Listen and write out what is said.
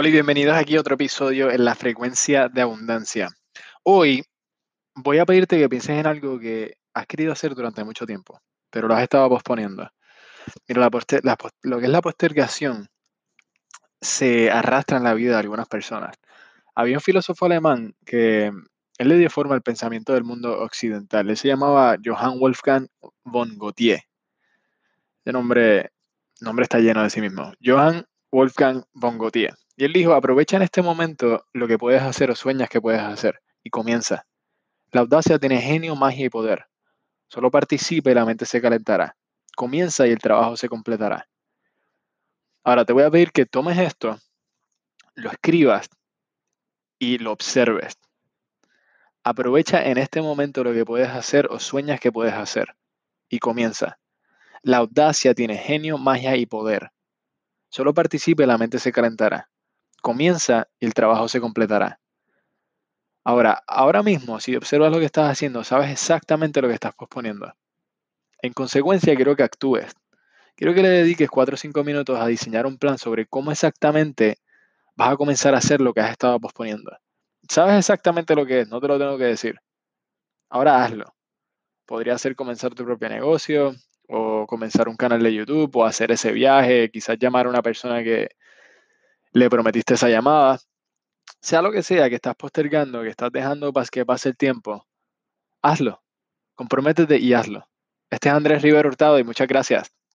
Hola y bienvenidos aquí a otro episodio en la frecuencia de abundancia. Hoy voy a pedirte que pienses en algo que has querido hacer durante mucho tiempo, pero lo has estado posponiendo. Mira, lo que es la postergación se arrastra en la vida de algunas personas. Había un filósofo alemán que él le dio forma al pensamiento del mundo occidental. Él se llamaba Johann Wolfgang von Gautier. Ese nombre, nombre está lleno de sí mismo. Johann Wolfgang von Gautier. Y él dijo, aprovecha en este momento lo que puedes hacer o sueñas que puedes hacer y comienza. La audacia tiene genio, magia y poder. Solo participe y la mente se calentará. Comienza y el trabajo se completará. Ahora te voy a pedir que tomes esto, lo escribas y lo observes. Aprovecha en este momento lo que puedes hacer o sueñas que puedes hacer y comienza. La audacia tiene genio, magia y poder. Solo participe y la mente se calentará comienza y el trabajo se completará. Ahora, ahora mismo, si observas lo que estás haciendo, sabes exactamente lo que estás posponiendo. En consecuencia, quiero que actúes. Quiero que le dediques 4 o 5 minutos a diseñar un plan sobre cómo exactamente vas a comenzar a hacer lo que has estado posponiendo. Sabes exactamente lo que es, no te lo tengo que decir. Ahora hazlo. Podría ser comenzar tu propio negocio, o comenzar un canal de YouTube, o hacer ese viaje, quizás llamar a una persona que, le prometiste esa llamada, sea lo que sea que estás postergando, que estás dejando para que pase el tiempo, hazlo, comprométete y hazlo. Este es Andrés Rivero Hurtado y muchas gracias.